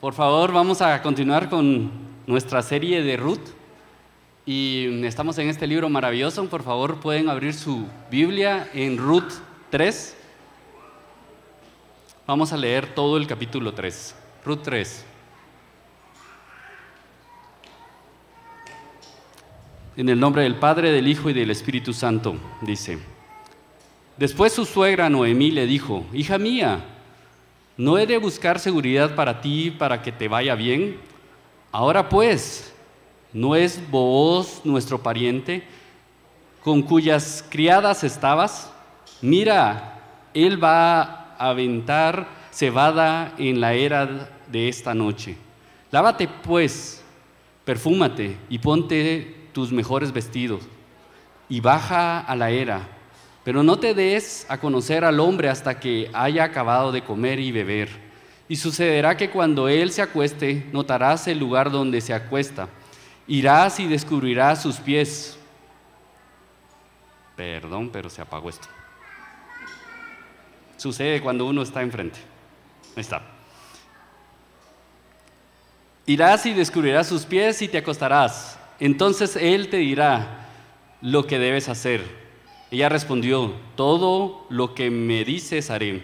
Por favor, vamos a continuar con nuestra serie de Ruth. Y estamos en este libro maravilloso. Por favor, pueden abrir su Biblia en Ruth 3. Vamos a leer todo el capítulo 3. Ruth 3. En el nombre del Padre, del Hijo y del Espíritu Santo, dice. Después su suegra Noemí le dijo, hija mía, ¿No he de buscar seguridad para ti para que te vaya bien? Ahora pues, ¿no es vos nuestro pariente con cuyas criadas estabas? Mira, él va a aventar cebada en la era de esta noche. Lávate pues, perfúmate y ponte tus mejores vestidos y baja a la era pero no te des a conocer al hombre hasta que haya acabado de comer y beber. Y sucederá que cuando él se acueste, notarás el lugar donde se acuesta. Irás y descubrirás sus pies. Perdón, pero se apagó esto. Sucede cuando uno está enfrente. Ahí está. Irás y descubrirás sus pies y te acostarás. Entonces él te dirá lo que debes hacer ella respondió, todo lo que me dices haré.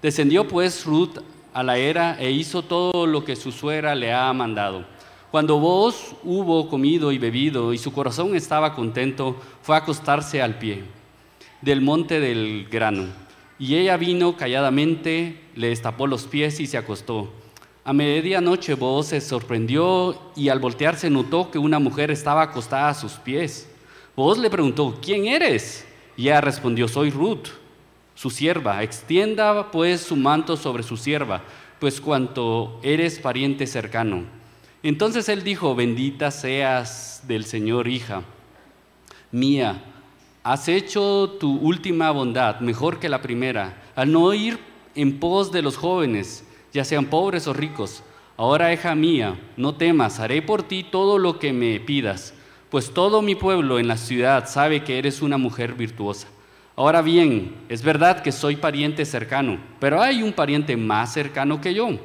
Descendió pues Ruth a la era e hizo todo lo que su suegra le ha mandado. Cuando vos hubo comido y bebido y su corazón estaba contento, fue a acostarse al pie del monte del grano. Y ella vino calladamente, le destapó los pies y se acostó. A medianoche vos se sorprendió y al voltearse notó que una mujer estaba acostada a sus pies. Vos le preguntó, ¿quién eres? Y ella respondió, soy Ruth, su sierva. Extienda pues su manto sobre su sierva, pues cuanto eres pariente cercano. Entonces él dijo, bendita seas del Señor, hija mía. Has hecho tu última bondad mejor que la primera, al no ir en pos de los jóvenes, ya sean pobres o ricos. Ahora, hija mía, no temas, haré por ti todo lo que me pidas pues todo mi pueblo en la ciudad sabe que eres una mujer virtuosa. Ahora bien, es verdad que soy pariente cercano, pero hay un pariente más cercano que yo.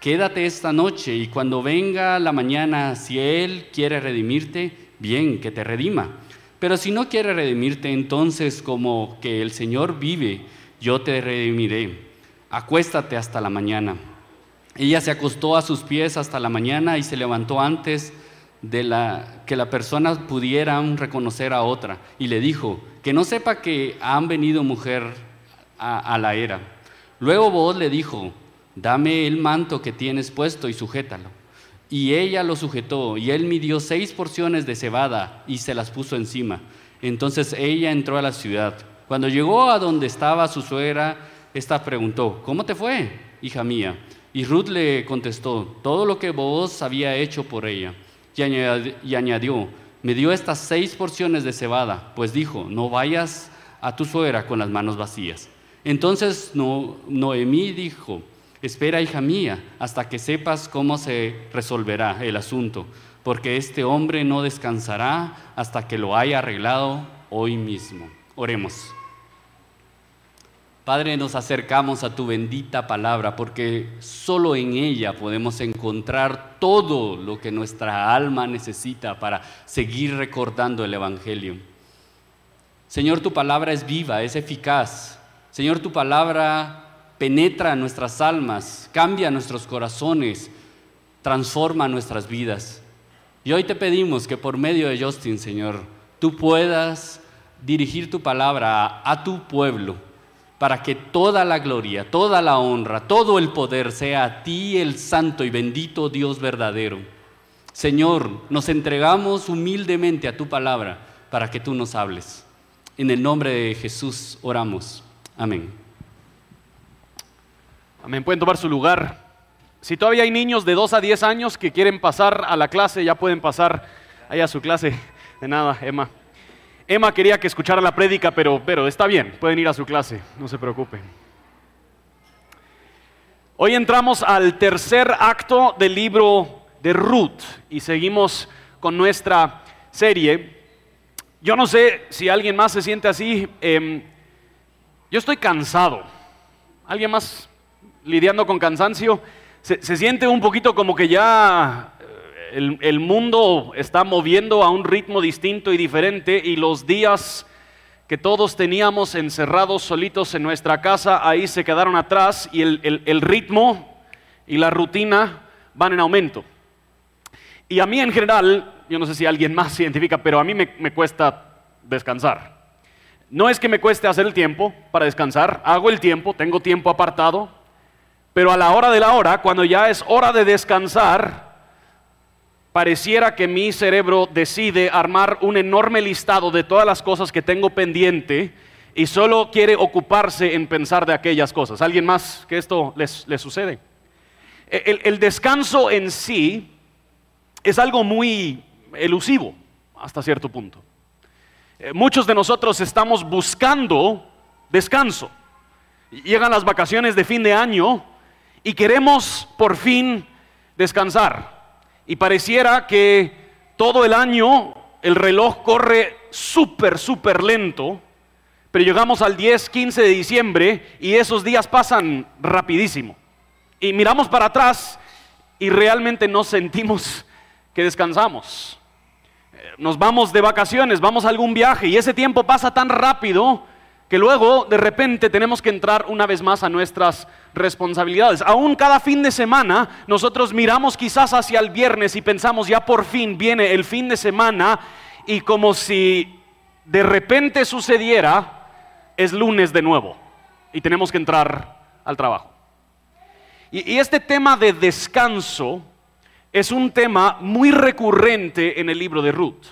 Quédate esta noche y cuando venga la mañana, si él quiere redimirte, bien, que te redima. Pero si no quiere redimirte, entonces como que el Señor vive, yo te redimiré. Acuéstate hasta la mañana. Ella se acostó a sus pies hasta la mañana y se levantó antes de la, que la persona pudiera reconocer a otra y le dijo, que no sepa que han venido mujer a, la era. Luego vos le dijo, dame el manto que tienes puesto y sujétalo. Y ella lo sujetó y él midió seis porciones de cebada y se las puso encima. Entonces ella entró a la ciudad. Cuando llegó a donde estaba su suegra, esta preguntó, ¿cómo te fue, hija mía? Y Ruth le contestó, todo lo que vos había hecho por ella y añadió, me dio estas seis porciones de cebada, pues dijo, no vayas a tu suegra con las manos vacías. Entonces Noemí dijo, espera hija mía, hasta que sepas cómo se resolverá el asunto, porque este hombre no descansará hasta que lo haya arreglado hoy mismo. Oremos. Padre, nos acercamos a tu bendita palabra porque solo en ella podemos encontrar todo lo que nuestra alma necesita para seguir recordando el Evangelio. Señor, tu palabra es viva, es eficaz. Señor, tu palabra penetra nuestras almas, cambia nuestros corazones, transforma nuestras vidas. Y hoy te pedimos que por medio de Justin, Señor, tú puedas dirigir tu palabra a, tu pueblo para que toda la gloria, toda la honra, todo el poder sea a ti, el santo y bendito Dios verdadero. Señor, nos entregamos humildemente a tu palabra para que tú nos hables. En el nombre de Jesús oramos. Amén. Amén. Pueden tomar su lugar. Si todavía hay niños de 2 a 10 años que quieren pasar a la clase, ya pueden pasar allá a su clase. De nada, Emma. Emma quería que escuchara la prédica, pero, pero está bien, pueden ir a su clase, no se preocupen. Hoy entramos al tercer acto del libro de Ruth y seguimos con nuestra serie. Yo no sé si alguien más se siente así. Em, yo estoy cansado. ¿Alguien más lidiando con cansancio? se, siente un poquito como que ya el, mundo está moviendo a un ritmo distinto y diferente y los días que todos teníamos encerrados solitos en nuestra casa, ahí se quedaron atrás y el, ritmo y la rutina van en aumento. Y a mí en general, yo no sé si alguien más se identifica, pero a mí me cuesta descansar. No es que me cueste hacer el tiempo para descansar, hago el tiempo, tengo tiempo apartado, pero a la hora de la hora, cuando ya es hora de descansar, pareciera que mi cerebro decide armar un enorme listado de todas las cosas que tengo pendiente y solo quiere ocuparse en pensar de aquellas cosas. ¿Alguien más que esto les, sucede? El, el, descanso en sí es algo muy elusivo hasta cierto punto. Eh, muchos de nosotros estamos buscando descanso. Llegan las vacaciones de fin de año y queremos por fin descansar. Y pareciera que todo el año el reloj corre súper, súper lento, pero llegamos al 10, 15 de diciembre y esos días pasan rapidísimo. Y miramos para atrás y realmente no sentimos que descansamos. Nos vamos de vacaciones, vamos a algún viaje y ese tiempo pasa tan rápido que luego de repente tenemos que entrar una vez más a nuestras responsabilidades. Aún cada fin de semana nosotros miramos quizás hacia el viernes y pensamos ya por fin viene el fin de semana y como si de repente sucediera es lunes de nuevo y tenemos que entrar al trabajo. Y, este tema de descanso es un tema muy recurrente en el libro de Ruth.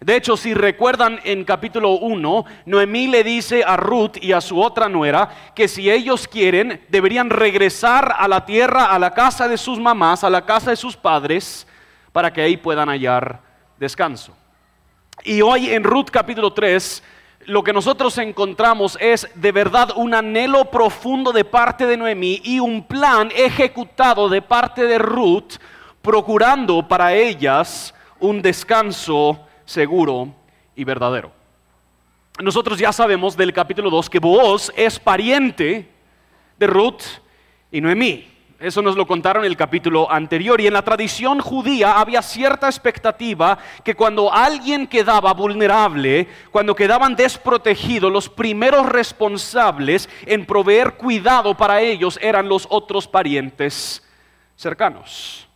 De hecho, si recuerdan en capítulo 1, Noemí le dice a Ruth y a su otra nuera que si ellos quieren, deberían regresar a la tierra, a la casa de sus mamás, a la casa de sus padres, para que ahí puedan hallar descanso. Y hoy en Ruth capítulo 3, lo que nosotros encontramos es de verdad un anhelo profundo de parte de Noemí y un plan ejecutado de parte de Ruth, procurando para ellas un descanso seguro y verdadero. Nosotros ya sabemos del capítulo 2 que Booz es pariente de Ruth y Noemí. Eso nos lo contaron en el capítulo anterior. Y en la tradición judía había cierta expectativa que cuando alguien quedaba vulnerable, cuando quedaban desprotegidos, los primeros responsables en proveer cuidado para ellos eran los otros parientes cercanos.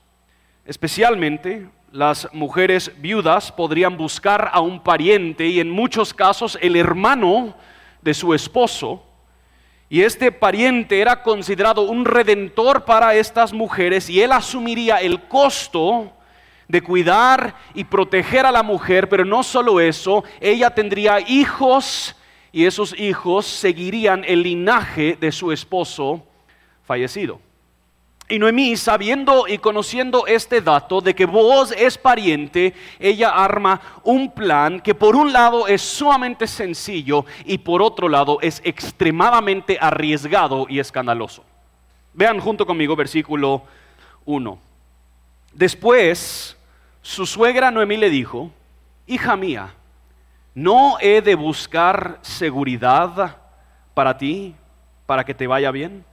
Especialmente las mujeres viudas podrían buscar a un pariente y en muchos casos el hermano de su esposo. Y este pariente era considerado un redentor para estas mujeres y él asumiría el costo de cuidar y proteger a la mujer, pero no solo eso, ella tendría hijos y esos hijos seguirían el linaje de su esposo fallecido. Y Noemí, sabiendo y conociendo este dato de que vos es pariente, ella arma un plan que por un lado es sumamente sencillo y por otro lado es extremadamente arriesgado y escandaloso. Vean junto conmigo versículo 1. Después, su suegra Noemí le dijo, hija mía, ¿no he de buscar seguridad para ti, para que te vaya bien?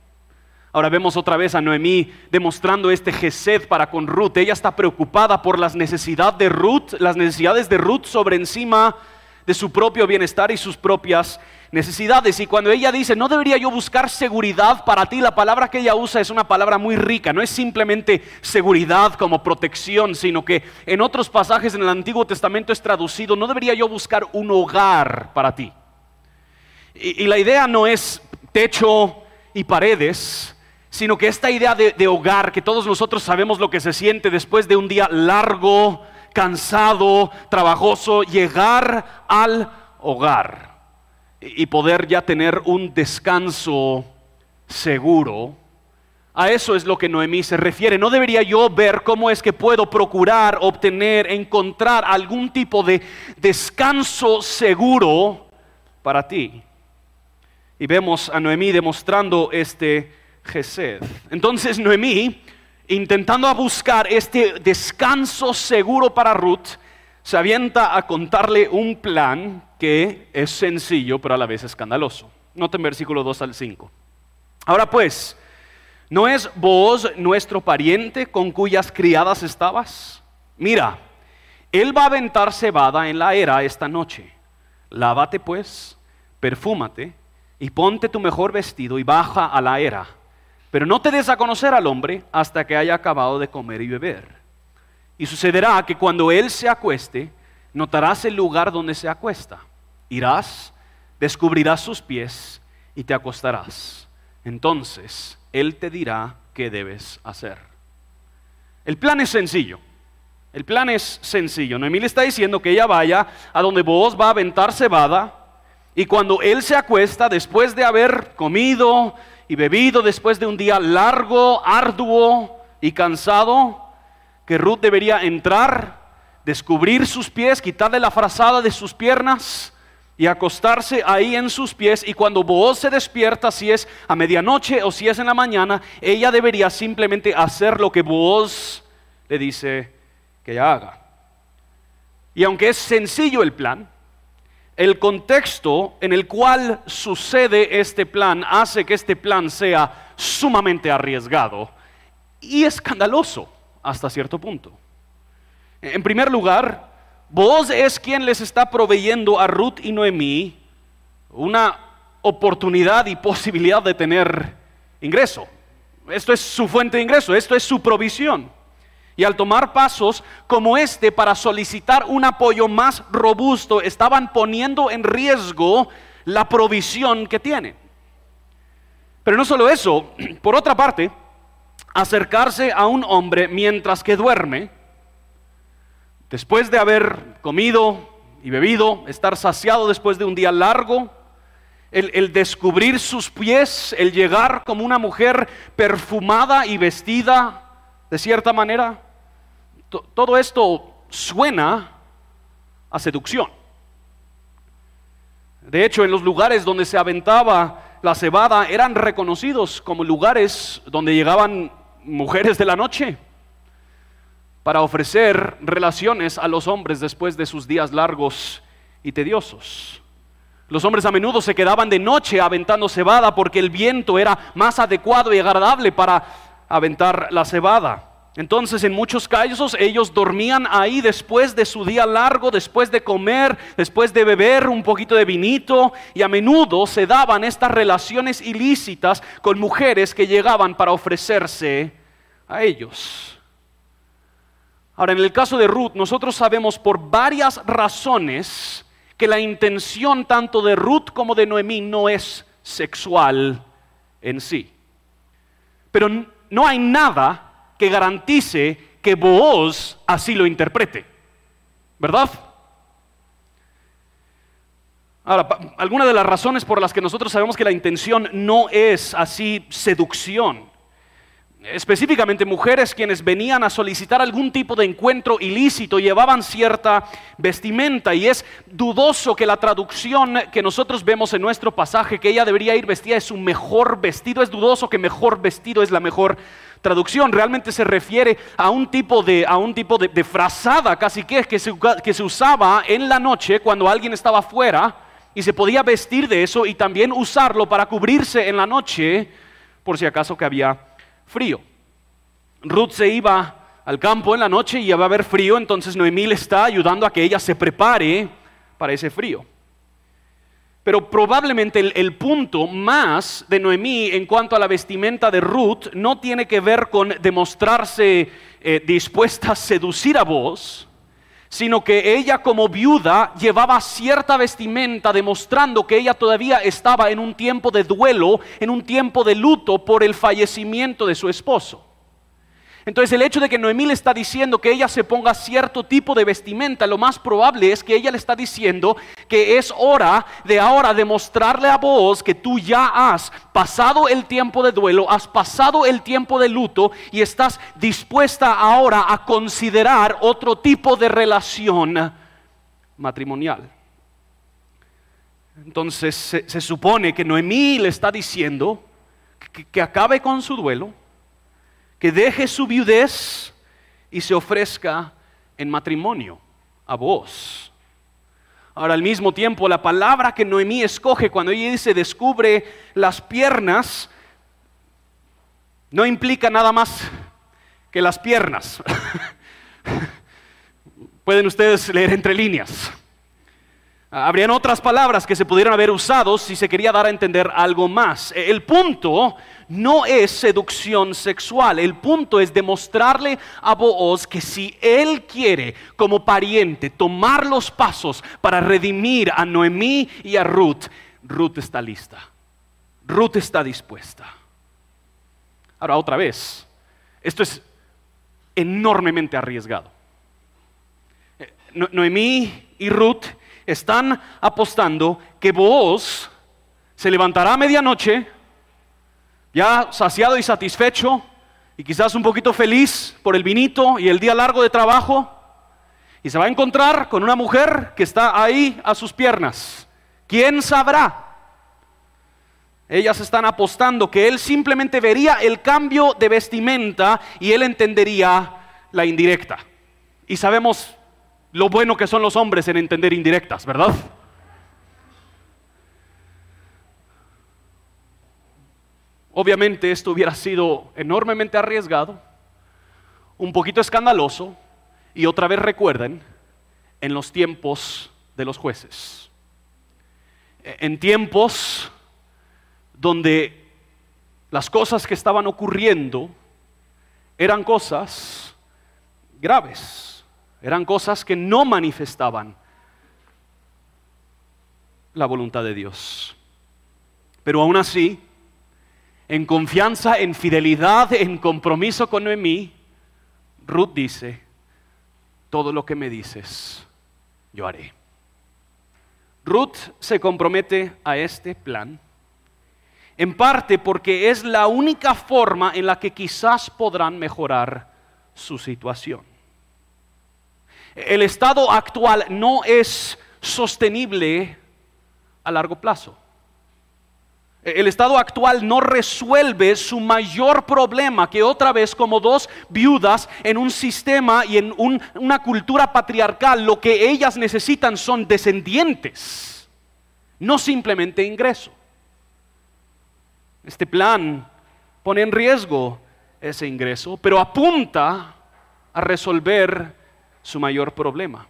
Ahora vemos otra vez a Noemí demostrando este gesed para con Ruth. Ella está preocupada por las necesidades de Ruth, las necesidades de Ruth sobre encima de su propio bienestar y sus propias necesidades. Y cuando ella dice, no debería yo buscar seguridad para ti, la palabra que ella usa es una palabra muy rica. No es simplemente seguridad como protección, sino que en otros pasajes en el Antiguo Testamento es traducido, no debería yo buscar un hogar para ti. Y, y la idea no es techo y paredes, sino que esta idea de, hogar, que todos nosotros sabemos lo que se siente después de un día largo, cansado, trabajoso, llegar al hogar y poder ya tener un descanso seguro. A eso es lo que Noemí se refiere. No debería yo ver cómo es que puedo procurar, obtener, encontrar algún tipo de descanso seguro para ti. Y vemos a Noemí demostrando este Entonces Noemí, intentando buscar este descanso seguro para Ruth, se avienta a contarle un plan que es sencillo pero a la vez escandaloso. Noten versículo 2 al 5. Ahora pues, ¿No es vos nuestro pariente con cuyas criadas estabas? Mira, él va a aventar cebada en la era esta noche. Lávate pues, perfúmate y ponte tu mejor vestido y baja a la era. Pero no te des a conocer al hombre hasta que haya acabado de comer y beber. Y sucederá que cuando él se acueste, notarás el lugar donde se acuesta. Irás, descubrirás sus pies y te acostarás. Entonces él te dirá qué debes hacer. El plan es sencillo. El plan es sencillo. Noemí le está diciendo que ella vaya a donde vos va a aventar cebada y cuando él se acuesta, después de haber comido y bebido, después de un día largo, arduo y cansado, que Ruth debería entrar, descubrir sus pies, quitarle la frazada de sus piernas y acostarse ahí en sus pies. Y cuando vos se despierta, si es a medianoche o si es en la mañana, ella debería simplemente hacer lo que vos le dice que ella haga. Y aunque es sencillo el plan, el contexto en el cual sucede este plan hace que este plan sea sumamente arriesgado y escandaloso hasta cierto punto. En primer lugar, vos es quien les está proveyendo a Ruth y Noemí una oportunidad y posibilidad de tener ingreso. Esto es su fuente de ingreso, esto es su provisión. Y al tomar pasos como este para solicitar un apoyo más robusto, estaban poniendo en riesgo la provisión que tienen. Pero no solo eso, por otra parte, acercarse a un hombre mientras que duerme, después de haber comido y bebido, estar saciado después de un día largo, el, el, descubrir sus pies, el llegar como una mujer perfumada y vestida de cierta manera, todo esto suena a seducción. De hecho, en los lugares donde se aventaba la cebada eran reconocidos como lugares donde llegaban mujeres de la noche para ofrecer relaciones a los hombres después de sus días largos y tediosos. Los hombres a menudo se quedaban de noche aventando cebada porque el viento era más adecuado y agradable para aventar la cebada. Entonces, en muchos casos, ellos dormían ahí después de su día largo, después de comer, después de beber un poquito de vinito, y a menudo se daban estas relaciones ilícitas con mujeres que llegaban para ofrecerse a ellos. Ahora, en el caso de Ruth, nosotros sabemos por varias razones que la intención tanto de Ruth como de Noemí no es sexual en sí. Pero no hay nada que garantice que vos así lo interprete. ¿Verdad? Ahora, algunas de las razones por las que nosotros sabemos que la intención no es así seducción específicamente mujeres quienes venían a solicitar algún tipo de encuentro ilícito, llevaban cierta vestimenta y es dudoso que la traducción que nosotros vemos en nuestro pasaje, que ella debería ir vestida de su mejor vestido, es dudoso que mejor vestido es la mejor traducción. Realmente se refiere a un tipo de, a un tipo de, frazada casi que, que se, que se usaba en la noche cuando alguien estaba afuera y se podía vestir de eso y también usarlo para cubrirse en la noche por si acaso que había frío. Ruth se iba al campo en la noche y iba a haber frío, entonces Noemí le está ayudando a que ella se prepare para ese frío. Pero probablemente el, punto más de Noemí en cuanto a la vestimenta de Ruth no tiene que ver con demostrarse eh, dispuesta a seducir a vos, sino que ella como viuda llevaba cierta vestimenta demostrando que ella todavía estaba en un tiempo de duelo, en un tiempo de luto por el fallecimiento de su esposo. Entonces el hecho de que Noemí le está diciendo que ella se ponga cierto tipo de vestimenta, lo más probable es que ella le está diciendo que es hora de ahora demostrarle a vos que tú ya has pasado el tiempo de duelo, has pasado el tiempo de luto y estás dispuesta ahora a considerar otro tipo de relación matrimonial. Entonces se, supone que Noemí le está diciendo que acabe con su duelo que deje su viudez y se ofrezca en matrimonio a vos. Ahora, al mismo tiempo, la palabra que Noemí escoge cuando ella dice descubre las piernas, no implica nada más que las piernas. Pueden ustedes leer entre líneas. Habrían otras palabras que se pudieran haber usado si se quería dar a entender algo más. El punto no es seducción sexual, el punto es demostrarle a Booz que si él quiere como pariente tomar los pasos para redimir a Noemí y a Ruth, Ruth está lista. Ruth está dispuesta. Ahora otra vez, esto es enormemente arriesgado. Eh, Noemí y Ruth están apostando que vos se levantará a medianoche, ya saciado y satisfecho, y quizás un poquito feliz por el vinito y el día largo de trabajo, y se va a encontrar con una mujer que está ahí a sus piernas. ¿Quién sabrá? Ellas están apostando que él simplemente vería el cambio de vestimenta y él entendería la indirecta. Y sabemos lo bueno que son los hombres en entender indirectas, ¿verdad? Obviamente esto hubiera sido enormemente arriesgado, un poquito escandaloso, y otra vez recuerden, en los tiempos de los jueces. En tiempos donde las cosas que estaban ocurriendo eran cosas graves eran cosas que no manifestaban la voluntad de Dios. Pero aún así, en confianza, en fidelidad, en compromiso con Noemí, Ruth dice, todo lo que me dices, yo haré. Ruth se compromete a este plan, en parte porque es la única forma en la que quizás podrán mejorar su situación. El estado actual no es sostenible a largo plazo. El estado actual no resuelve su mayor problema, que otra vez como dos viudas en un sistema y en una cultura patriarcal, lo que ellas necesitan son descendientes, no simplemente ingreso. Este plan pone en riesgo ese ingreso, pero apunta a resolver su mayor problema.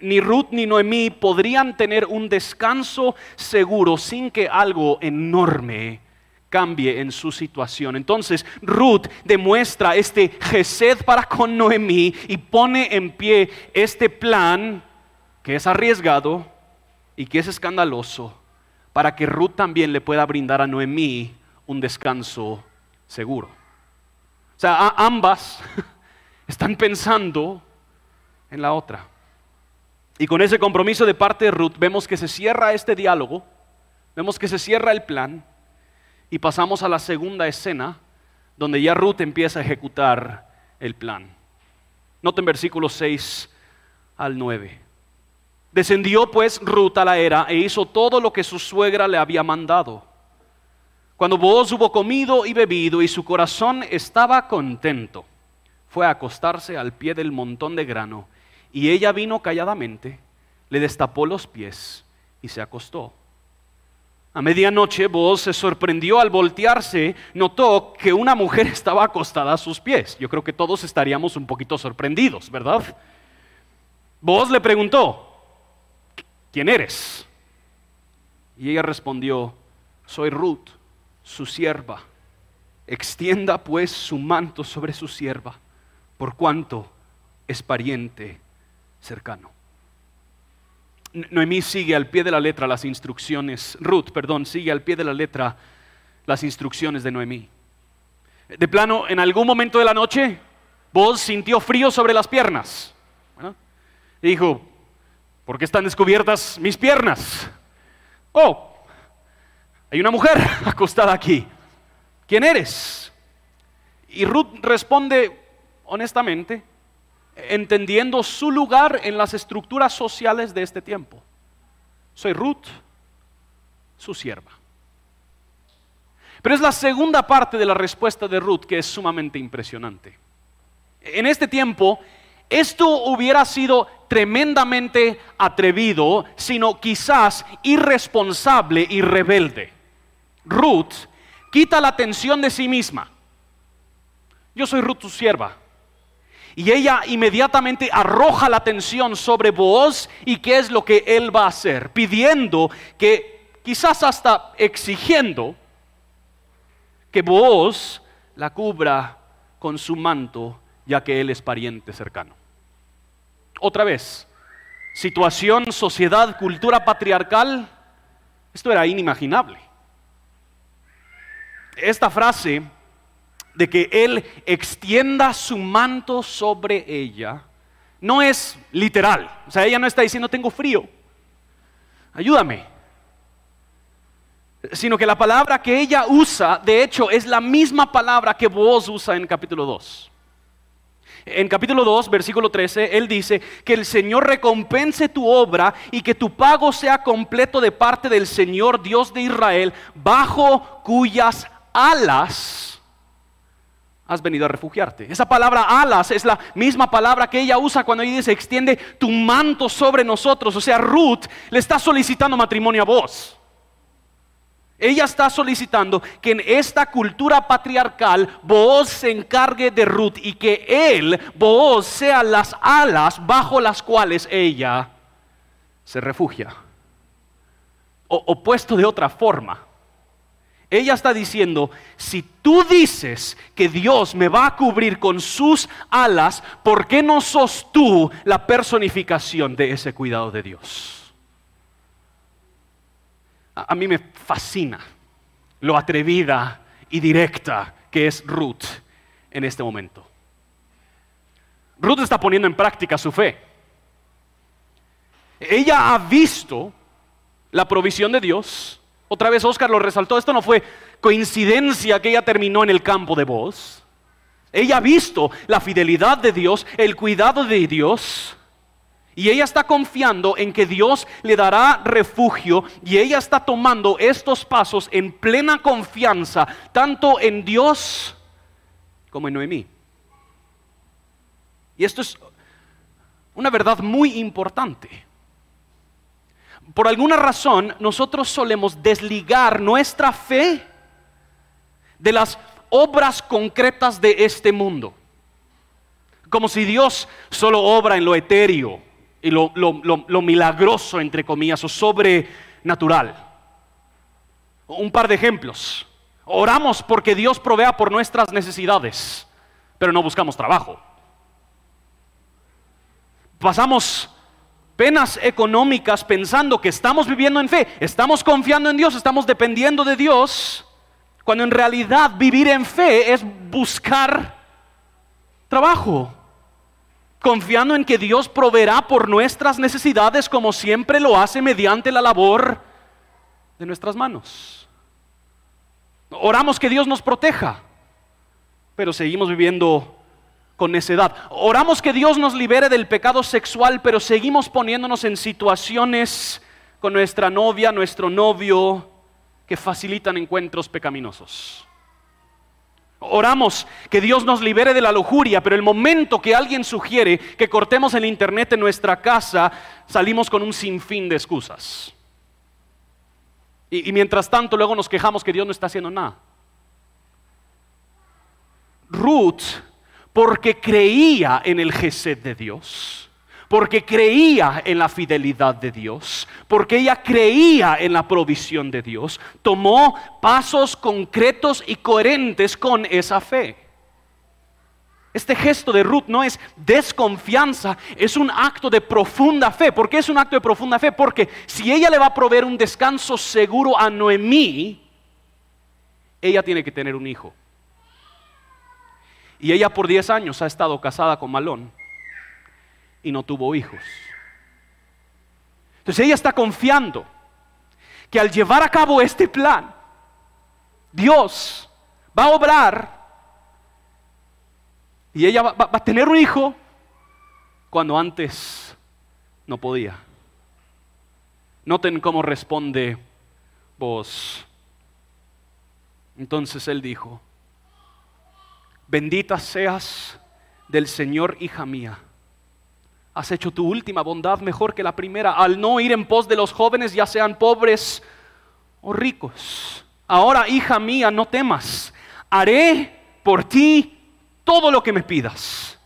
Ni Ruth ni Noemí podrían tener un descanso seguro sin que algo enorme cambie en su situación. Entonces Ruth demuestra este gesed para con Noemí y pone en pie este plan que es arriesgado y que es escandaloso para que Ruth también le pueda brindar a Noemí un descanso seguro. O sea, ambas están pensando en la otra. Y con ese compromiso de parte de Ruth vemos que se cierra este diálogo, vemos que se cierra el plan y pasamos a la segunda escena donde ya Ruth empieza a ejecutar el plan. Noten versículos 6 al 9. Descendió pues Ruth a la era e hizo todo lo que su suegra le había mandado. Cuando vos hubo comido y bebido y su corazón estaba contento, fue a acostarse al pie del montón de grano y ella vino calladamente, le destapó los pies y se acostó. A medianoche vos se sorprendió al voltearse, notó que una mujer estaba acostada a sus pies. Yo creo que todos estaríamos un poquito sorprendidos, ¿verdad? Vos le preguntó, ¿quién eres? Y ella respondió, soy Ruth, su sierva. Extienda pues su manto sobre su sierva, por cuanto es pariente cercano. Noemí sigue al pie de la letra las instrucciones, Ruth, perdón, sigue al pie de la letra las instrucciones de Noemí. De plano, en algún momento de la noche, vos sintió frío sobre las piernas. Dijo, ¿por qué están descubiertas mis piernas? Oh, hay una mujer acostada aquí. ¿Quién eres? Y Ruth responde honestamente, entendiendo su lugar en las estructuras sociales de este tiempo. Soy Ruth, su sierva. Pero es la segunda parte de la respuesta de Ruth que es sumamente impresionante. En este tiempo, esto hubiera sido tremendamente atrevido, sino quizás irresponsable y rebelde. Ruth quita la atención de sí misma yo soy Ruth tu sierva. Y ella inmediatamente arroja la atención sobre Booz y qué es lo que él va a hacer, pidiendo que, quizás hasta exigiendo, que Booz la cubra con su manto, ya que él es pariente cercano. Otra vez, situación, sociedad, cultura patriarcal, esto era inimaginable. Esta frase de que Él extienda su manto sobre ella, no es literal. O sea, ella no está diciendo tengo frío, ayúdame. Sino que la palabra que ella usa, de hecho, es la misma palabra que vos usa en capítulo 2. En capítulo 2, versículo 13, él dice que el Señor recompense tu obra y que tu pago sea completo de parte del Señor Dios de Israel, bajo cuyas alas has venido a refugiarte. Esa palabra alas es la misma palabra que ella usa cuando ella dice extiende tu manto sobre nosotros. O sea, Ruth le está solicitando matrimonio a vos. Ella está solicitando que en esta cultura patriarcal Booz se encargue de Ruth y que él, Booz, sea las alas bajo las cuales ella se refugia. O, o puesto de otra forma, ella está diciendo, si tú dices que Dios me va a cubrir con sus alas, ¿por qué no sos tú la personificación de ese cuidado de Dios? A, mí me fascina lo atrevida y directa que es Ruth en este momento. Ruth está poniendo en práctica su fe. Ella ha visto la provisión de Dios otra vez Oscar lo resaltó, esto no fue coincidencia que ella terminó en el campo de voz. Ella ha visto la fidelidad de Dios, el cuidado de Dios. Y ella está confiando en que Dios le dará refugio y ella está tomando estos pasos en plena confianza, tanto en Dios como en Noemí. Y esto es una verdad muy importante por alguna razón nosotros solemos desligar nuestra fe de las obras concretas de este mundo. Como si Dios solo obra en lo etéreo y lo, milagroso, entre comillas, o sobrenatural. Un par de ejemplos. Oramos porque Dios provea por nuestras necesidades, pero no buscamos trabajo. Pasamos penas económicas pensando que estamos viviendo en fe, estamos confiando en Dios, estamos dependiendo de Dios, cuando en realidad vivir en fe es buscar trabajo, confiando en que Dios proveerá por nuestras necesidades como siempre lo hace mediante la labor de nuestras manos. Oramos que Dios nos proteja, pero seguimos viviendo con necedad. Oramos que Dios nos libere del pecado sexual, pero seguimos poniéndonos en situaciones con nuestra novia, nuestro novio, que facilitan encuentros pecaminosos. Oramos que Dios nos libere de la lujuria, pero el momento que alguien sugiere que cortemos el internet en nuestra casa, salimos con un sinfín de excusas. Y, y mientras tanto luego nos quejamos que Dios no está haciendo nada. Ruth porque creía en el Gesed de Dios, porque creía en la fidelidad de Dios, porque ella creía en la provisión de Dios, tomó pasos concretos y coherentes con esa fe. Este gesto de Ruth no es desconfianza, es un acto de profunda fe. ¿Por qué es un acto de profunda fe? Porque si ella le va a proveer un descanso seguro a Noemí, ella tiene que tener un hijo. Y ella por 10 años ha estado casada con Malón y no tuvo hijos. Entonces ella está confiando que al llevar a cabo este plan, Dios va a obrar y ella va, a tener un hijo cuando antes no podía. Noten cómo responde vos. Entonces él dijo, Bendita seas del Señor, hija mía. Has hecho tu última bondad mejor que la primera al no ir en pos de los jóvenes, ya sean pobres o ricos. Ahora, hija mía, no temas. Haré por ti todo lo que me pidas.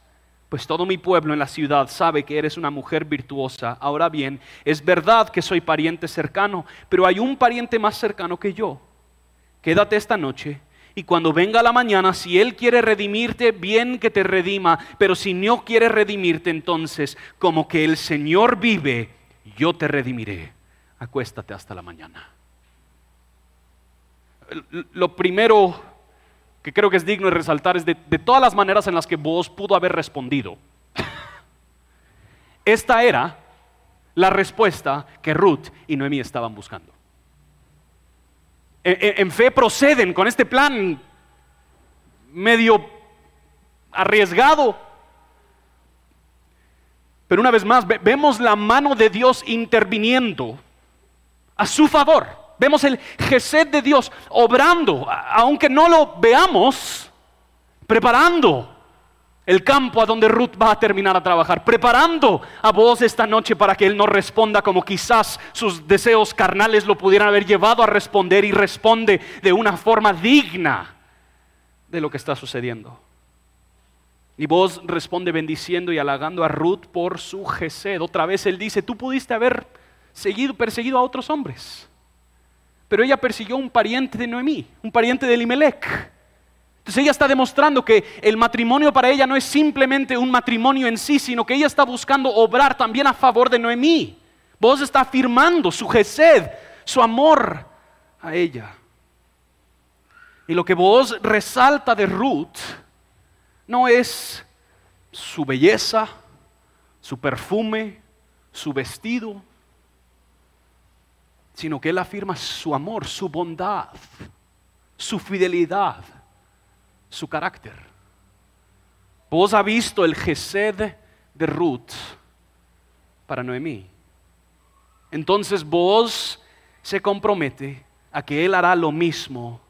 Pues todo mi pueblo en la ciudad sabe que eres una mujer virtuosa. Ahora bien, es verdad que soy pariente cercano, pero hay un pariente más cercano que yo. Quédate esta noche y cuando venga la mañana, si Él quiere redimirte, bien que te redima, pero si no quiere redimirte, entonces, como que el Señor vive, yo te redimiré. Acuéstate hasta la mañana. Lo primero que creo que es digno de resaltar es de, todas las maneras en las que vos pudo haber respondido. Esta era la respuesta que Ruth y Noemí estaban buscando en, fe proceden con este plan medio arriesgado. Pero una vez más, vemos la mano de Dios interviniendo a su favor. Vemos el Gesed de Dios obrando, aunque no lo veamos, preparando el campo a donde Ruth va a terminar a trabajar, preparando a vos esta noche para que Él no responda como quizás sus deseos carnales lo pudieran haber llevado a responder y responde de una forma digna de lo que está sucediendo. Y vos responde bendiciendo y halagando a Ruth por su gesed. Otra vez Él dice, tú pudiste haber seguido, perseguido a otros hombres, pero ella persiguió a un pariente de Noemí, un pariente de Elimelech. Entonces ella está demostrando que el matrimonio para ella no es simplemente un matrimonio en sí, sino que ella está buscando obrar también a favor de Noemí. Vos está afirmando su gesed, su amor a ella. Y lo que vos resalta de Ruth no es su belleza, su perfume, su vestido, sino que él afirma su amor, su bondad, su fidelidad su carácter. Vos ha visto el Gesed de Ruth para Noemí. Entonces vos se compromete a que Él hará lo mismo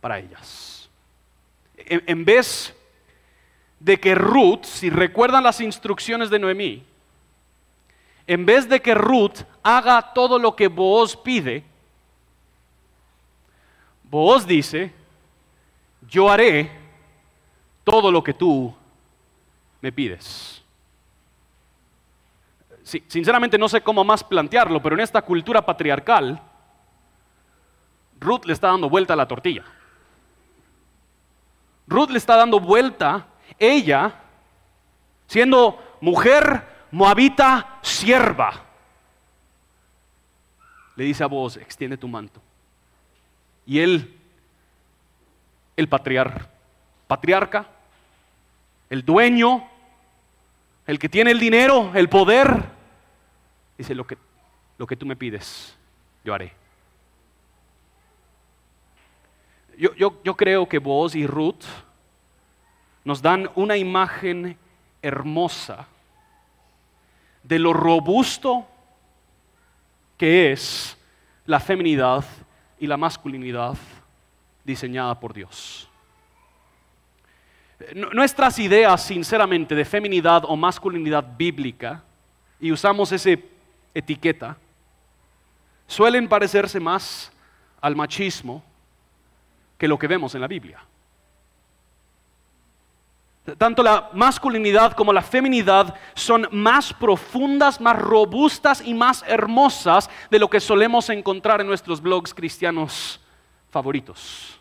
para ellas. En, en, vez de que Ruth, si recuerdan las instrucciones de Noemí, en vez de que Ruth haga todo lo que vos pide, vos dice, yo haré todo lo que tú me pides. sinceramente no sé cómo más plantearlo, pero en esta cultura patriarcal, Ruth le está dando vuelta a la tortilla. Ruth le está dando vuelta, ella, siendo mujer moabita sierva, le dice a vos, extiende tu manto. Y él el patriarca, el dueño, el que tiene el dinero, el poder, dice lo que, lo que tú me pides, yo haré. Yo, yo creo que vos y Ruth nos dan una imagen hermosa de lo robusto que es la feminidad y la masculinidad diseñada por Dios. Nuestras ideas, sinceramente, de feminidad o masculinidad bíblica, y usamos esa etiqueta, suelen parecerse más al machismo que lo que vemos en la Biblia. Tanto la masculinidad como la feminidad son más profundas, más robustas y más hermosas de lo que solemos encontrar en nuestros blogs cristianos favoritos.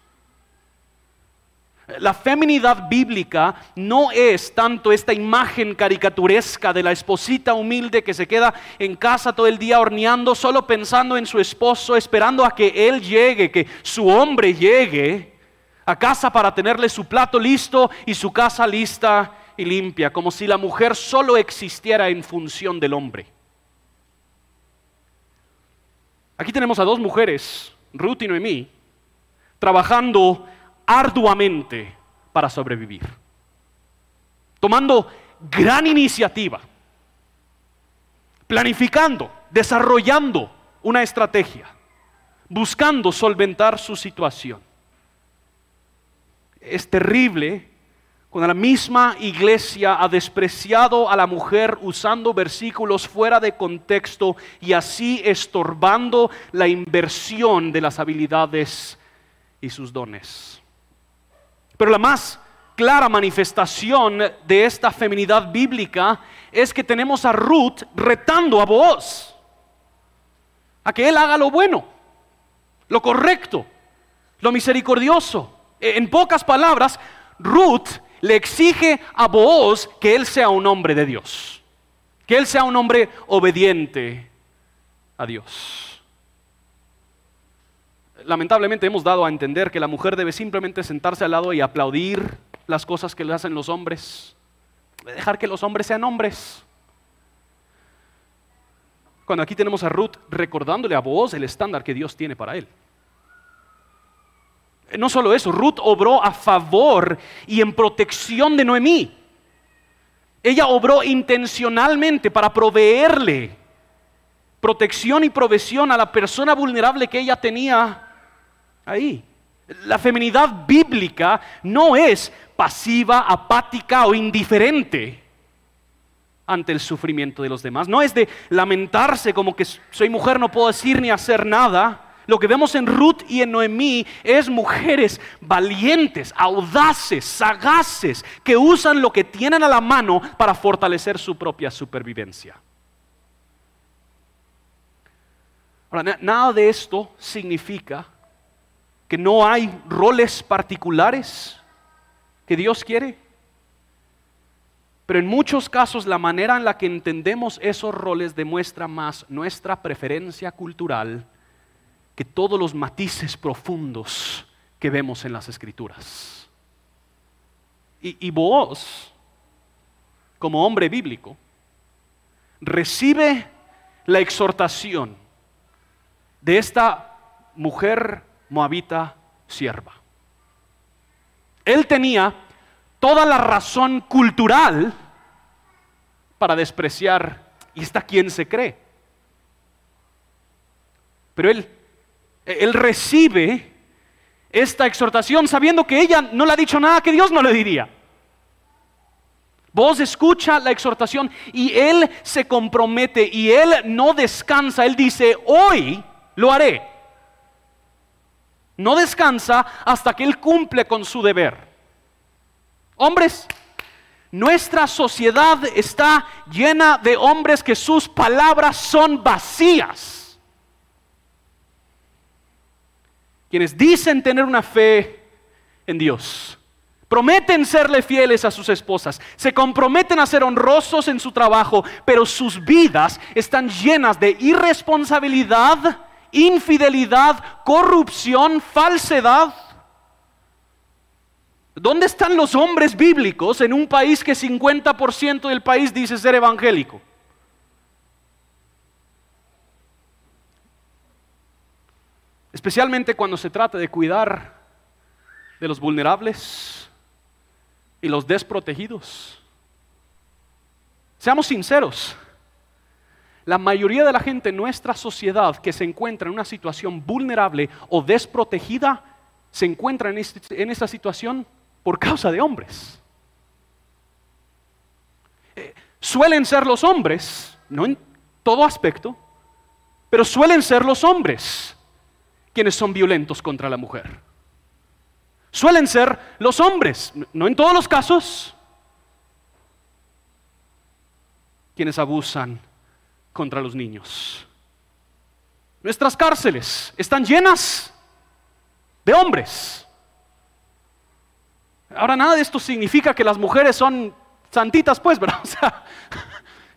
La feminidad bíblica no es tanto esta imagen caricaturesca de la esposita humilde que se queda en casa todo el día horneando, solo pensando en su esposo, esperando a que él llegue, que su hombre llegue a casa para tenerle su plato listo y su casa lista y limpia, como si la mujer solo existiera en función del hombre. Aquí tenemos a dos mujeres, Ruth y Noemí, trabajando arduamente para sobrevivir, tomando gran iniciativa, planificando, desarrollando una estrategia, buscando solventar su situación. Es terrible cuando la misma iglesia ha despreciado a la mujer usando versículos fuera de contexto y así estorbando la inversión de las habilidades y sus dones. Pero la más clara manifestación de esta feminidad bíblica es que tenemos a Ruth retando a Boaz a que él haga lo bueno, lo correcto, lo misericordioso. E, en pocas palabras, Ruth le exige a Boaz que él sea un hombre de Dios, que él sea un hombre obediente a Dios. Lamentablemente hemos dado a entender que la mujer debe simplemente sentarse al lado y aplaudir las cosas que le hacen los hombres, dejar que los hombres sean hombres. Cuando aquí tenemos a Ruth recordándole a Boaz el estándar que Dios tiene para él. No solo eso, Ruth obró a favor y en protección de Noemí. Ella obró intencionalmente para proveerle protección y provisión a la persona vulnerable que ella tenía ahí. La feminidad bíblica no es pasiva, apática o indiferente ante el sufrimiento de los demás. No es de lamentarse como que soy mujer, no puedo decir ni hacer nada. Lo que vemos en Ruth y en Noemí es mujeres valientes, audaces, sagaces, que usan lo que tienen a la mano para fortalecer su propia supervivencia. Ahora, nada de esto significa que no hay roles particulares que Dios quiere. Pero en muchos casos la manera en la que entendemos esos roles demuestra más nuestra preferencia cultural que todos los matices profundos que vemos en las escrituras. Y, vos, como hombre bíblico, recibe la exhortación de esta mujer moabita sierva. Él tenía toda la razón cultural para despreciar, y está quien se cree. Pero él él recibe esta exhortación sabiendo que ella no le ha dicho nada que Dios no le diría. Vos escucha la exhortación y él se compromete y él no descansa. Él dice, hoy lo haré. No descansa hasta que él cumple con su deber. Hombres, nuestra sociedad está llena de hombres que sus palabras son vacías. quienes dicen tener una fe en Dios, prometen serle fieles a sus esposas, se comprometen a ser honrosos en su trabajo, pero sus vidas están llenas de irresponsabilidad, infidelidad, corrupción, falsedad. ¿Dónde están los hombres bíblicos en un país que 50% del país dice ser evangélico? especialmente cuando se trata de cuidar de los vulnerables y los desprotegidos. Seamos sinceros, la mayoría de la gente en nuestra sociedad que se encuentra en una situación vulnerable o desprotegida, se encuentra en, este, esta situación por causa de hombres. Eh, suelen ser los hombres, no en todo aspecto, pero suelen ser los hombres quienes son violentos contra la mujer. Suelen ser los hombres, no en todos los casos, quienes abusan contra los niños. Nuestras cárceles están llenas de hombres. Ahora nada de esto significa que las mujeres son santitas, pues, ¿verdad? O sea,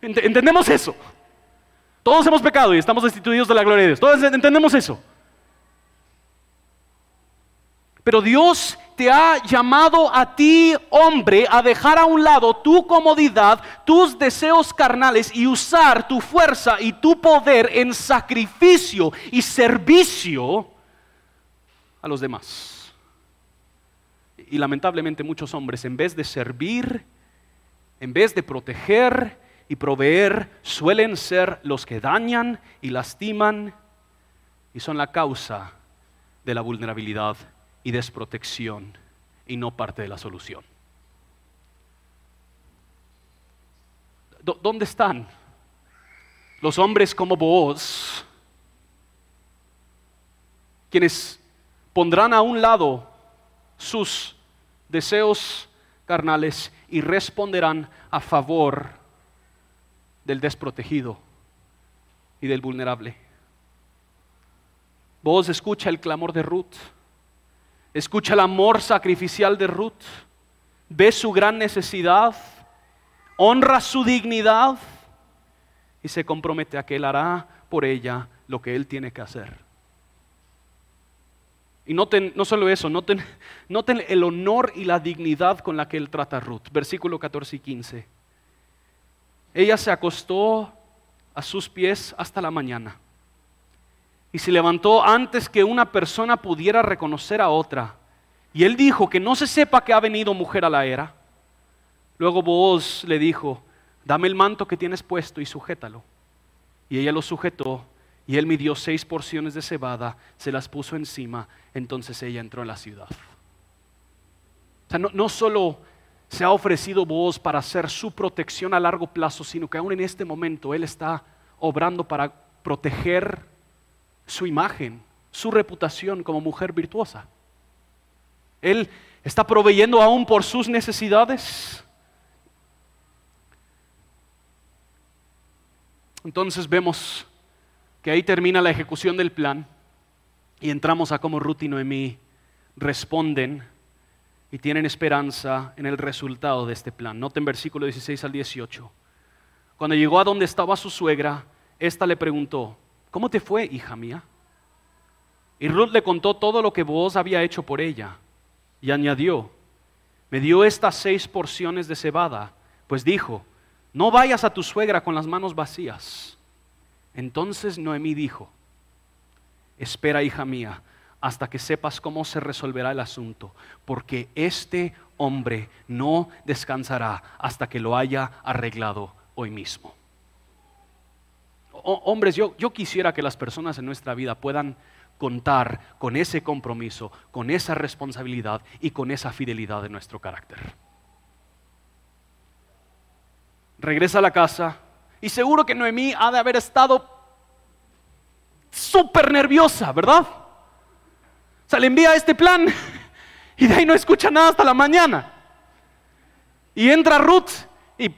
entendemos eso. Todos hemos pecado y estamos destituidos de la gloria de Dios. Todos entendemos eso. Pero Dios te ha llamado a ti, hombre, a dejar a un lado tu comodidad, tus deseos carnales y usar tu fuerza y tu poder en sacrificio y servicio a los demás. Y lamentablemente muchos hombres, en vez de servir, en vez de proteger y proveer, suelen ser los que dañan y lastiman y son la causa de la vulnerabilidad y desprotección y no parte de la solución. ¿Dónde están los hombres como vos, quienes pondrán a un lado sus deseos carnales y responderán a favor del desprotegido y del vulnerable. Vos escucha el clamor de Ruth, escucha el amor sacrificial de Ruth, ve su gran necesidad, honra su dignidad y se compromete a que Él hará por ella lo que Él tiene que hacer. Y noten, no solo eso, noten, noten el honor y la dignidad con la que Él trata a Ruth. Versículo 14 y 15. Ella se acostó a sus pies hasta la mañana y se levantó antes que una persona pudiera reconocer a otra. Y él dijo que no se sepa que ha venido mujer a la era. Luego Booz le dijo, dame el manto que tienes puesto y sujétalo. Y ella lo sujetó y él midió seis porciones de cebada, se las puso encima, entonces ella entró en la ciudad. O sea, no, solo se ha ofrecido voz para hacer su protección a largo plazo, sino que aún en este momento Él está obrando para proteger su imagen, su reputación como mujer virtuosa. Él está proveyendo aún por sus necesidades. Entonces vemos que ahí termina la ejecución del plan y entramos a cómo Ruth y Noemí responden y tienen esperanza en el resultado de este plan. Noten versículo 16 al 18. Cuando llegó a donde estaba su suegra, ésta le preguntó, ¿cómo te fue, hija mía? Y Ruth le contó todo lo que vos había hecho por ella y añadió, me dio estas seis porciones de cebada, pues dijo, no vayas a tu suegra con las manos vacías. Entonces Noemí dijo, espera, hija mía, hasta que sepas cómo se resolverá el asunto, porque este hombre no descansará hasta que lo haya arreglado hoy mismo. Hombres, yo, yo quisiera que las personas en nuestra vida puedan contar con ese compromiso, con esa responsabilidad y con esa fidelidad de nuestro carácter. Regresa a la casa y seguro que Noemí ha de haber estado súper nerviosa, ¿verdad? sea, le envía este plan y de ahí no escucha nada hasta la mañana. Y entra Ruth y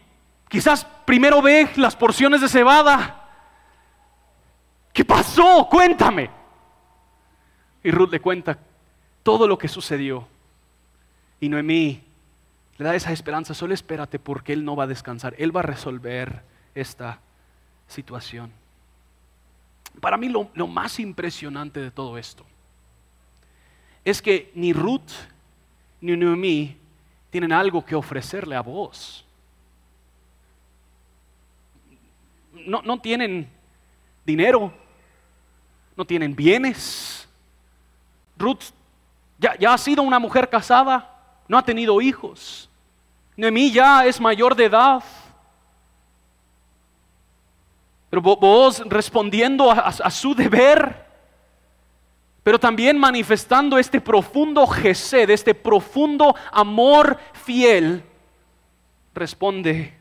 quizás primero ve las porciones de cebada. ¿Qué pasó? Cuéntame. Y Ruth le cuenta todo lo que sucedió. Y Noemí le da esa esperanza, solo espérate porque Él no va a descansar, Él va a resolver esta situación. Para mí lo, más impresionante de todo esto es que ni Ruth ni Noemí tienen algo que ofrecerle a vos. No, no tienen dinero, no tienen bienes. Ruth ya, ha sido una mujer casada, no ha tenido hijos. Noemí ya es mayor de edad. Pero vos respondiendo a su deber, pero también manifestando este profundo gesed, este profundo amor fiel, responde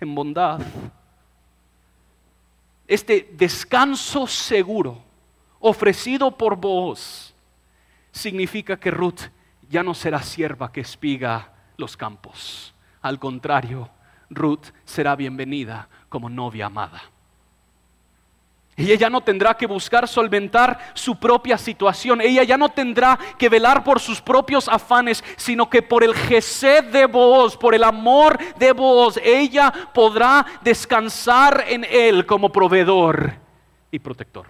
en bondad. Este descanso seguro ofrecido por vos significa que Ruth ya no será sierva que espiga los campos. Al contrario, Ruth será bienvenida como novia amada. Y ella no tendrá que buscar solventar su propia situación. Ella ya no tendrá que velar por sus propios afanes, sino que por el gesed de vos, por el amor de vos, ella podrá descansar en Él como proveedor y protector.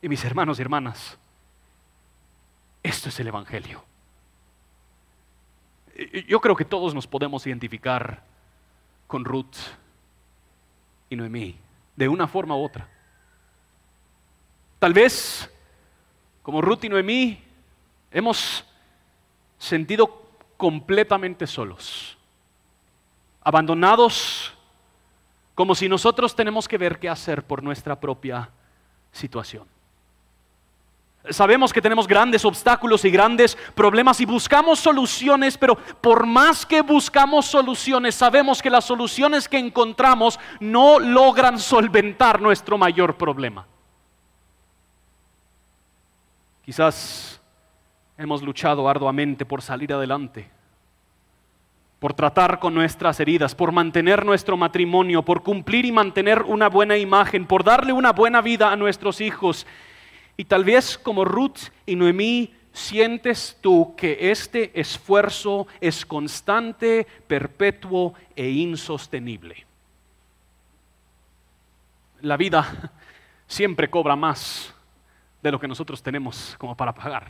Y mis hermanos y hermanas, esto es el Evangelio. Yo creo que todos nos podemos identificar con Ruth y Noemí de una forma u otra. Tal vez, como Ruth y Noemí, hemos sentido completamente solos, abandonados, como si nosotros tenemos que ver qué hacer por nuestra propia situación. Sabemos que tenemos grandes obstáculos y grandes problemas y buscamos soluciones, pero por más que buscamos soluciones, sabemos que las soluciones que encontramos no logran solventar nuestro mayor problema. Quizás hemos luchado arduamente por salir adelante, por tratar con nuestras heridas, por mantener nuestro matrimonio, por cumplir y mantener una buena imagen, por darle una buena vida a nuestros hijos. Y tal vez como Ruth y Noemí, sientes tú que este esfuerzo es constante, perpetuo e insostenible. La vida siempre cobra más de lo que nosotros tenemos como para pagar.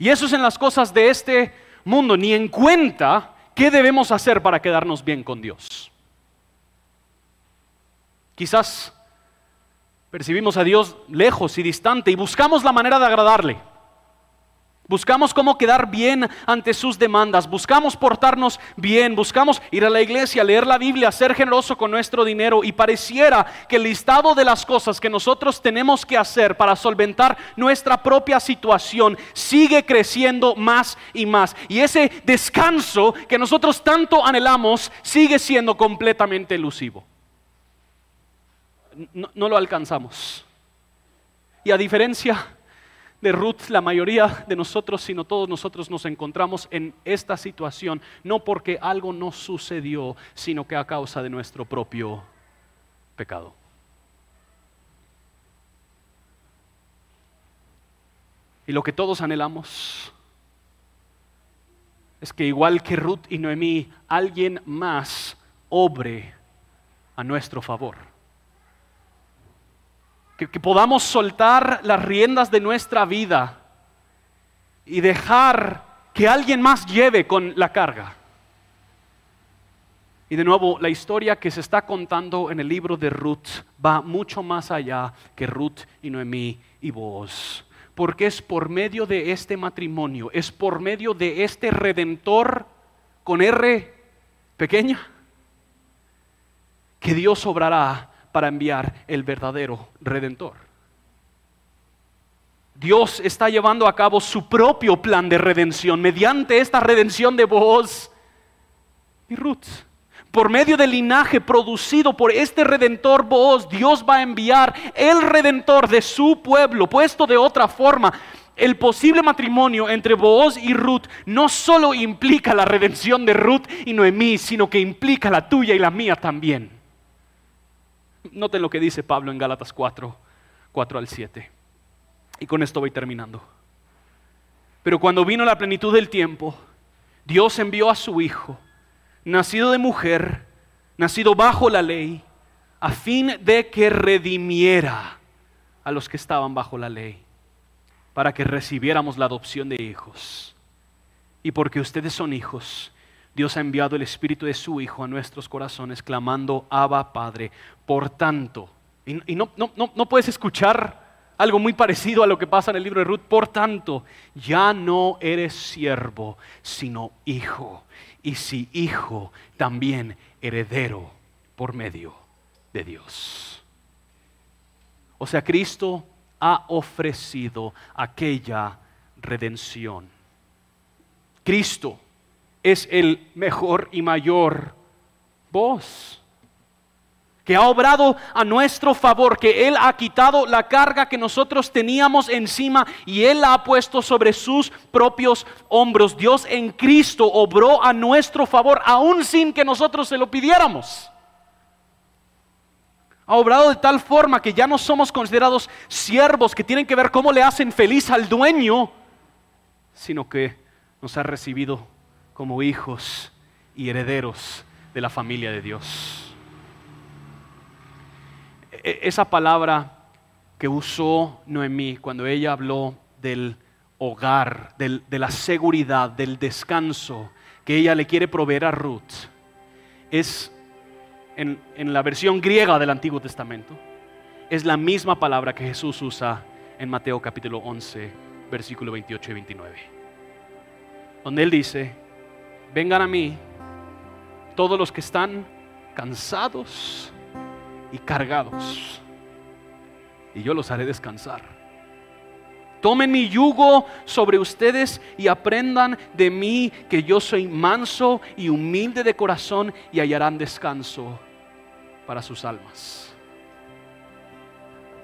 Y eso es en las cosas de este mundo, ni en cuenta qué debemos hacer para quedarnos bien con Dios. Quizás percibimos a Dios lejos y distante y buscamos la manera de agradarle. Buscamos cómo quedar bien ante sus demandas, buscamos portarnos bien, buscamos ir a la iglesia, leer la Biblia, ser generoso con nuestro dinero y pareciera que el listado de las cosas que nosotros tenemos que hacer para solventar nuestra propia situación sigue creciendo más y más. Y ese descanso que nosotros tanto anhelamos sigue siendo completamente elusivo. No, lo alcanzamos. Y a diferencia de Ruth, la mayoría de nosotros, sino todos nosotros nos encontramos en esta situación, no porque algo nos sucedió, sino que a causa de nuestro propio pecado. Y lo que todos anhelamos es que igual que Ruth y Noemí, alguien más obre a nuestro favor que, podamos soltar las riendas de nuestra vida y dejar que alguien más lleve con la carga. Y de nuevo, la historia que se está contando en el libro de Ruth va mucho más allá que Ruth y Noemí y vos. Porque es por medio de este matrimonio, es por medio de este redentor con R pequeña, que Dios obrará para enviar el verdadero redentor. Dios está llevando a cabo su propio plan de redención mediante esta redención de Boaz y Ruth. Por medio del linaje producido por este redentor Boaz, Dios va a enviar el redentor de su pueblo. Puesto de otra forma, el posible matrimonio entre Boaz y Ruth no solo implica la redención de Ruth y Noemí, sino que implica la tuya y la mía también. Noten lo que dice Pablo en Gálatas 4, 4 al 7. Y con esto voy terminando. Pero cuando vino la plenitud del tiempo, Dios envió a su Hijo, nacido de mujer, nacido bajo la ley, a fin de que redimiera a los que estaban bajo la ley, para que recibiéramos la adopción de hijos. Y porque ustedes son hijos, Dios ha enviado el Espíritu de su Hijo a nuestros corazones, clamando, Abba Padre. Por tanto, y, no, no, no puedes escuchar algo muy parecido a lo que pasa en el libro de Ruth. Por tanto, ya no eres siervo, sino hijo. Y si hijo, también heredero por medio de Dios. O sea, Cristo ha ofrecido aquella redención. Cristo es el mejor y mayor voz que ha obrado a nuestro favor, que Él ha quitado la carga que nosotros teníamos encima y Él la ha puesto sobre sus propios hombros. Dios en Cristo obró a nuestro favor, aún sin que nosotros se lo pidiéramos. Ha obrado de tal forma que ya no somos considerados siervos que tienen que ver cómo le hacen feliz al dueño, sino que nos ha recibido como hijos y herederos de la familia de Dios. E, esa palabra que usó Noemí cuando ella habló del hogar, de la seguridad, del descanso que ella le quiere proveer a Ruth, es en, en la versión griega del Antiguo Testamento, es la misma palabra que Jesús usa en Mateo capítulo 11, versículo 28 y 29, donde él dice, vengan a mí todos los que están cansados y cargados, y yo los haré descansar. Tomen mi yugo sobre ustedes y aprendan de mí que yo soy manso y humilde de corazón y hallarán descanso para sus almas.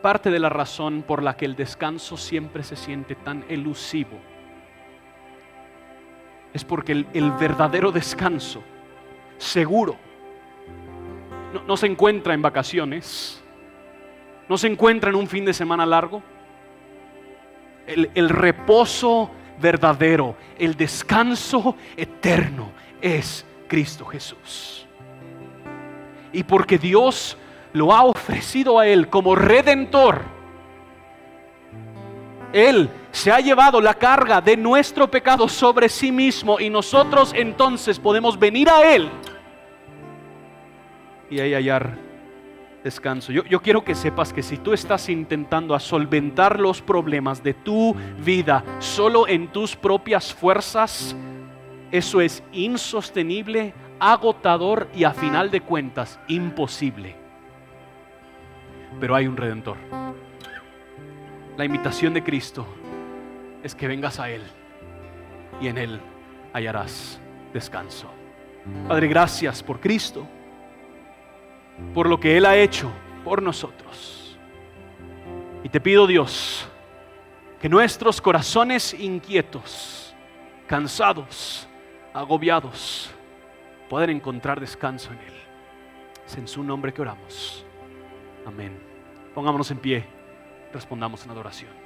Parte de la razón por la que el descanso siempre se siente tan elusivo es porque el, verdadero descanso, seguro, no, se encuentra en vacaciones, no se encuentra en un fin de semana largo. El, reposo verdadero, el descanso eterno es Cristo Jesús. Y porque Dios lo ha ofrecido a Él como redentor, Él se ha llevado la carga de nuestro pecado sobre sí mismo y nosotros entonces podemos venir a Él y ahí hallar descanso. Yo, yo, quiero que sepas que si tú estás intentando solventar los problemas de tu vida solo en tus propias fuerzas, eso es insostenible, agotador y a final de cuentas imposible. Pero hay un redentor. La invitación de Cristo es que vengas a Él y en Él hallarás descanso. Padre, gracias por Cristo, por lo que Él ha hecho por nosotros. Y te pido, Dios, que nuestros corazones inquietos, cansados, agobiados, puedan encontrar descanso en Él. Es en su nombre que oramos. Amén. Pongámonos en pie, respondamos en adoración.